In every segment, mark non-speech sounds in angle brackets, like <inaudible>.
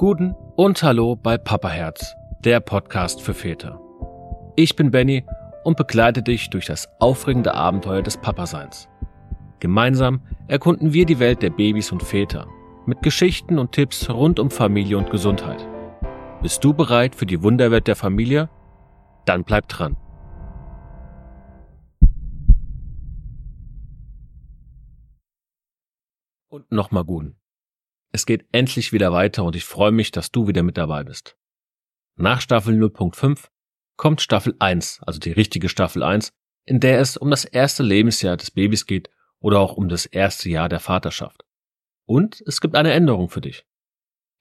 Guten und Hallo bei Papaherz, der Podcast für Väter. Ich bin Benny und begleite dich durch das aufregende Abenteuer des Papaseins. Gemeinsam erkunden wir die Welt der Babys und Väter mit Geschichten und Tipps rund um Familie und Gesundheit. Bist du bereit für die Wunderwelt der Familie? Dann bleib dran. Und nochmal guten. Es geht endlich wieder weiter und ich freue mich, dass du wieder mit dabei bist. Nach Staffel 0.5 kommt Staffel 1, also die richtige Staffel 1, in der es um das erste Lebensjahr des Babys geht oder auch um das erste Jahr der Vaterschaft. Und es gibt eine Änderung für dich.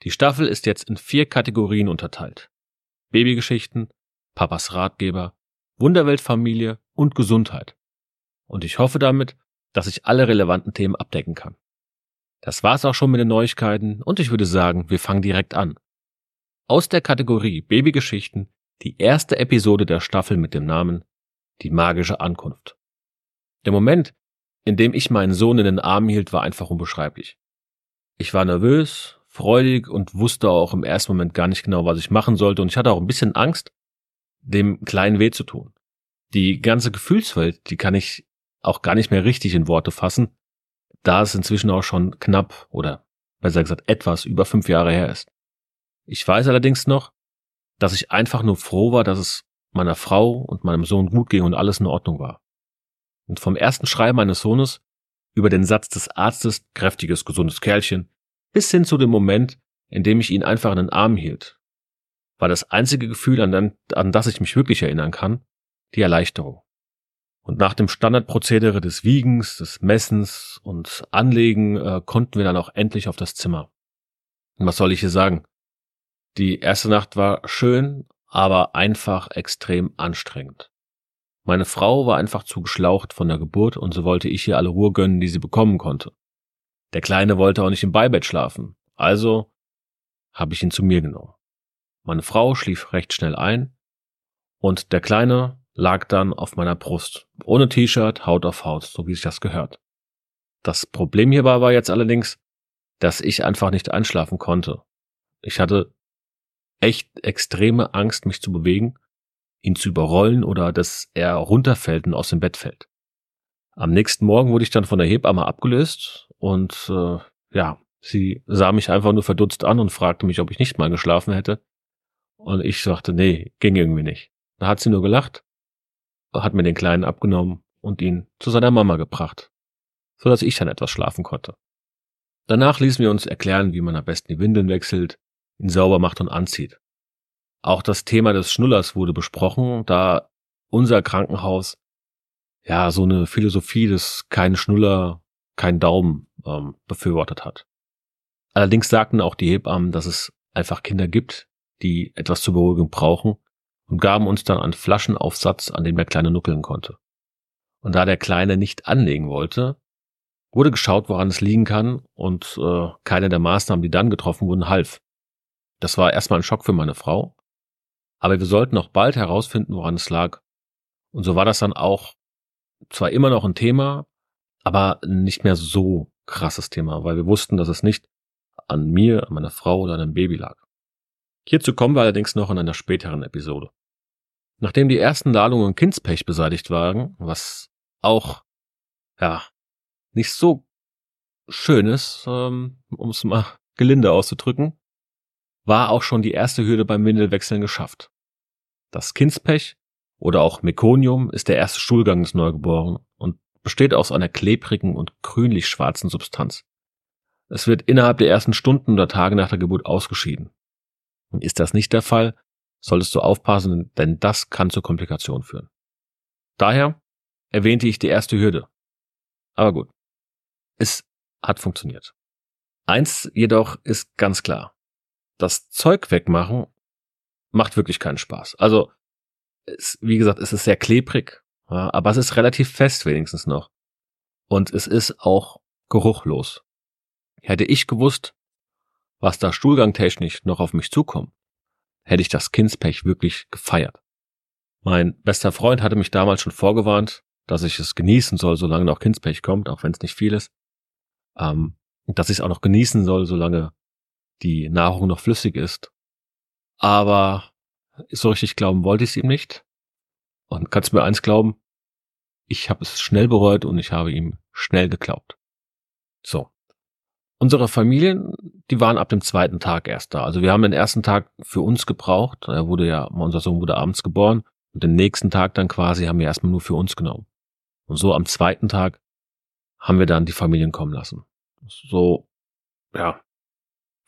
Die Staffel ist jetzt in vier Kategorien unterteilt. Babygeschichten, Papas Ratgeber, Wunderweltfamilie und Gesundheit. Und ich hoffe damit, dass ich alle relevanten Themen abdecken kann. Das war's auch schon mit den Neuigkeiten und ich würde sagen, wir fangen direkt an. Aus der Kategorie Babygeschichten die erste Episode der Staffel mit dem Namen Die magische Ankunft. Der Moment, in dem ich meinen Sohn in den Arm hielt, war einfach unbeschreiblich. Ich war nervös, freudig und wusste auch im ersten Moment gar nicht genau, was ich machen sollte und ich hatte auch ein bisschen Angst, dem Kleinen weh zu tun. Die ganze Gefühlswelt, die kann ich auch gar nicht mehr richtig in Worte fassen, da es inzwischen auch schon knapp oder besser gesagt etwas über fünf Jahre her ist. Ich weiß allerdings noch, dass ich einfach nur froh war, dass es meiner Frau und meinem Sohn gut ging und alles in Ordnung war. Und vom ersten Schrei meines Sohnes über den Satz des Arztes, kräftiges, gesundes Kerlchen, bis hin zu dem Moment, in dem ich ihn einfach in den Arm hielt, war das einzige Gefühl, an, an das ich mich wirklich erinnern kann, die Erleichterung. Und nach dem Standardprozedere des Wiegens, des Messens und Anlegen äh, konnten wir dann auch endlich auf das Zimmer. Und was soll ich hier sagen? Die erste Nacht war schön, aber einfach extrem anstrengend. Meine Frau war einfach zu geschlaucht von der Geburt und so wollte ich ihr alle Ruhe gönnen, die sie bekommen konnte. Der Kleine wollte auch nicht im Beibett schlafen, also habe ich ihn zu mir genommen. Meine Frau schlief recht schnell ein und der Kleine lag dann auf meiner Brust, ohne T-Shirt, Haut auf Haut, so wie sich das gehört. Das Problem hierbei war jetzt allerdings, dass ich einfach nicht einschlafen konnte. Ich hatte echt extreme Angst, mich zu bewegen, ihn zu überrollen oder dass er runterfällt und aus dem Bett fällt. Am nächsten Morgen wurde ich dann von der Hebamme abgelöst und äh, ja, sie sah mich einfach nur verdutzt an und fragte mich, ob ich nicht mal geschlafen hätte. Und ich sagte, nee, ging irgendwie nicht. Da hat sie nur gelacht hat mir den Kleinen abgenommen und ihn zu seiner Mama gebracht, so dass ich dann etwas schlafen konnte. Danach ließen wir uns erklären, wie man am besten die Windeln wechselt, ihn sauber macht und anzieht. Auch das Thema des Schnullers wurde besprochen, da unser Krankenhaus ja so eine Philosophie des kein Schnuller, kein Daumen ähm, befürwortet hat. Allerdings sagten auch die Hebammen, dass es einfach Kinder gibt, die etwas zur Beruhigung brauchen und gaben uns dann einen Flaschenaufsatz, an dem der Kleine nuckeln konnte. Und da der Kleine nicht anlegen wollte, wurde geschaut, woran es liegen kann, und äh, keine der Maßnahmen, die dann getroffen wurden, half. Das war erstmal ein Schock für meine Frau, aber wir sollten noch bald herausfinden, woran es lag. Und so war das dann auch zwar immer noch ein Thema, aber nicht mehr so krasses Thema, weil wir wussten, dass es nicht an mir, an meiner Frau oder an einem Baby lag. Hierzu kommen wir allerdings noch in einer späteren Episode. Nachdem die ersten Ladungen Kindspech beseitigt waren, was auch, ja, nicht so schön ist, ähm, um es mal <laughs> gelinde auszudrücken, war auch schon die erste Hürde beim Windelwechseln geschafft. Das Kindspech oder auch Mekonium ist der erste Stuhlgang des Neugeborenen und besteht aus einer klebrigen und grünlich-schwarzen Substanz. Es wird innerhalb der ersten Stunden oder Tage nach der Geburt ausgeschieden. Ist das nicht der Fall, solltest du aufpassen, denn das kann zu Komplikationen führen. Daher erwähnte ich die erste Hürde. Aber gut, es hat funktioniert. Eins jedoch ist ganz klar. Das Zeug wegmachen macht wirklich keinen Spaß. Also, es, wie gesagt, es ist sehr klebrig, aber es ist relativ fest wenigstens noch. Und es ist auch geruchlos. Hätte ich gewusst, was da stuhlgangtechnisch noch auf mich zukommt, hätte ich das Kindspech wirklich gefeiert. Mein bester Freund hatte mich damals schon vorgewarnt, dass ich es genießen soll, solange noch Kindspech kommt, auch wenn es nicht viel ist. Ähm, dass ich es auch noch genießen soll, solange die Nahrung noch flüssig ist. Aber so richtig glauben wollte ich es ihm nicht. Und kannst mir eins glauben, ich habe es schnell bereut und ich habe ihm schnell geglaubt. So. Unsere Familien, die waren ab dem zweiten Tag erst da. Also wir haben den ersten Tag für uns gebraucht. Er wurde ja, unser Sohn wurde abends geboren. Und den nächsten Tag dann quasi haben wir erstmal nur für uns genommen. Und so am zweiten Tag haben wir dann die Familien kommen lassen. So, ja,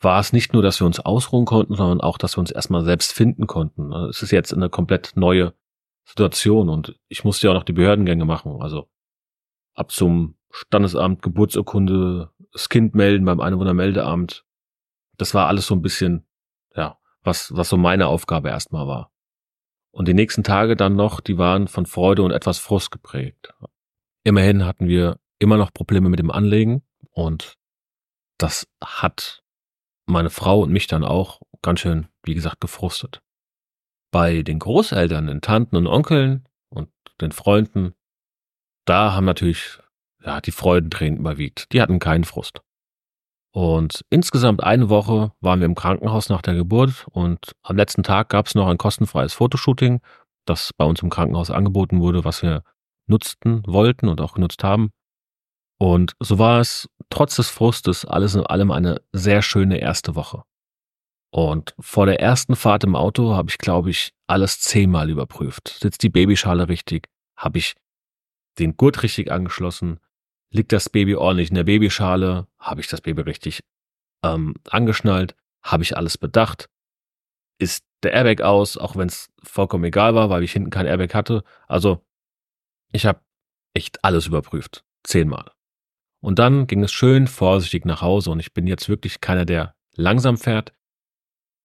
war es nicht nur, dass wir uns ausruhen konnten, sondern auch, dass wir uns erstmal selbst finden konnten. Es ist jetzt eine komplett neue Situation und ich musste ja auch noch die Behördengänge machen. Also ab zum Standesamt, Geburtsurkunde, das Kind melden beim Einwohnermeldeamt. Das war alles so ein bisschen, ja, was, was so meine Aufgabe erstmal war. Und die nächsten Tage dann noch, die waren von Freude und etwas Frust geprägt. Immerhin hatten wir immer noch Probleme mit dem Anlegen und das hat meine Frau und mich dann auch ganz schön, wie gesagt, gefrustet. Bei den Großeltern, den Tanten und Onkeln und den Freunden, da haben natürlich ja, die Freudentränen überwiegt. Die hatten keinen Frust. Und insgesamt eine Woche waren wir im Krankenhaus nach der Geburt und am letzten Tag gab es noch ein kostenfreies Fotoshooting, das bei uns im Krankenhaus angeboten wurde, was wir nutzten wollten und auch genutzt haben. Und so war es trotz des Frustes alles in allem eine sehr schöne erste Woche. Und vor der ersten Fahrt im Auto habe ich, glaube ich, alles zehnmal überprüft. Sitzt die Babyschale richtig? Habe ich den Gurt richtig angeschlossen? Liegt das Baby ordentlich in der Babyschale? Habe ich das Baby richtig ähm, angeschnallt? Habe ich alles bedacht? Ist der Airbag aus, auch wenn es vollkommen egal war, weil ich hinten kein Airbag hatte? Also, ich habe echt alles überprüft. Zehnmal. Und dann ging es schön vorsichtig nach Hause und ich bin jetzt wirklich keiner, der langsam fährt.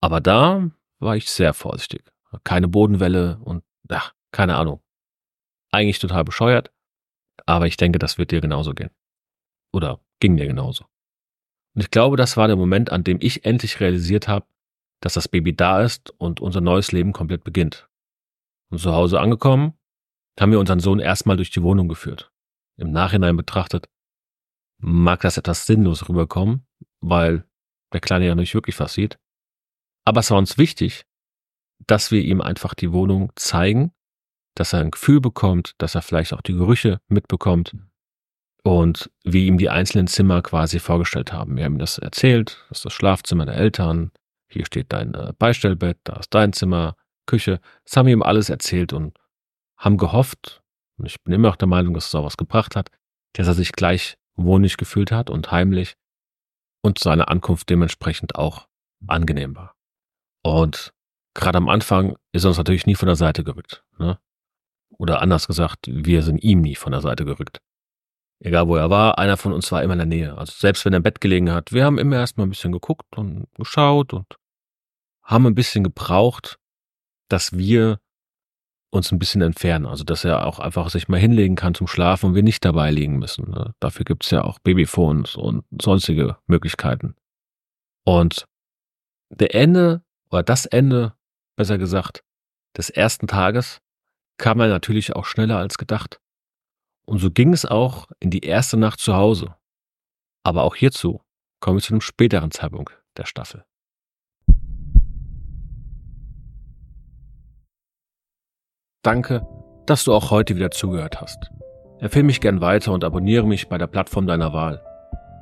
Aber da war ich sehr vorsichtig. Keine Bodenwelle und ach, keine Ahnung. Eigentlich total bescheuert, aber ich denke, das wird dir genauso gehen. Oder ging dir genauso. Und ich glaube, das war der Moment, an dem ich endlich realisiert habe, dass das Baby da ist und unser neues Leben komplett beginnt. Und zu Hause angekommen, haben wir unseren Sohn erstmal durch die Wohnung geführt. Im Nachhinein betrachtet mag das etwas sinnlos rüberkommen, weil der Kleine ja nicht wirklich was sieht. Aber es war uns wichtig, dass wir ihm einfach die Wohnung zeigen, dass er ein Gefühl bekommt, dass er vielleicht auch die Gerüche mitbekommt und wir ihm die einzelnen Zimmer quasi vorgestellt haben. Wir haben ihm das erzählt, das ist das Schlafzimmer der Eltern, hier steht dein äh, Beistellbett, da ist dein Zimmer, Küche. Das haben wir ihm alles erzählt und haben gehofft, und ich bin immer noch der Meinung, dass es auch was gebracht hat, dass er sich gleich wohnlich gefühlt hat und heimlich und seine Ankunft dementsprechend auch angenehm war. Und gerade am Anfang ist er uns natürlich nie von der Seite gerückt. Ne? Oder anders gesagt, wir sind ihm nie von der Seite gerückt. Egal wo er war, einer von uns war immer in der Nähe. Also selbst wenn er im Bett gelegen hat, wir haben immer erstmal ein bisschen geguckt und geschaut und haben ein bisschen gebraucht, dass wir uns ein bisschen entfernen. Also dass er auch einfach sich mal hinlegen kann zum Schlafen und wir nicht dabei liegen müssen. Ne? Dafür gibt's ja auch Babyphones und sonstige Möglichkeiten. Und der Ende, oder das Ende, besser gesagt, des ersten Tages kam er natürlich auch schneller als gedacht. Und so ging es auch in die erste Nacht zu Hause. Aber auch hierzu kommen wir zu einem späteren Zeitpunkt der Staffel. Danke, dass du auch heute wieder zugehört hast. Empfehle mich gern weiter und abonniere mich bei der Plattform deiner Wahl.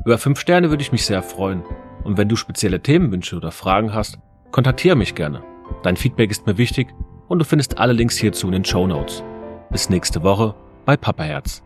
Über fünf Sterne würde ich mich sehr freuen. Und wenn du spezielle Themenwünsche oder Fragen hast, kontaktiere mich gerne. Dein Feedback ist mir wichtig und du findest alle Links hierzu in den Show Notes. Bis nächste Woche bei Papa Herz.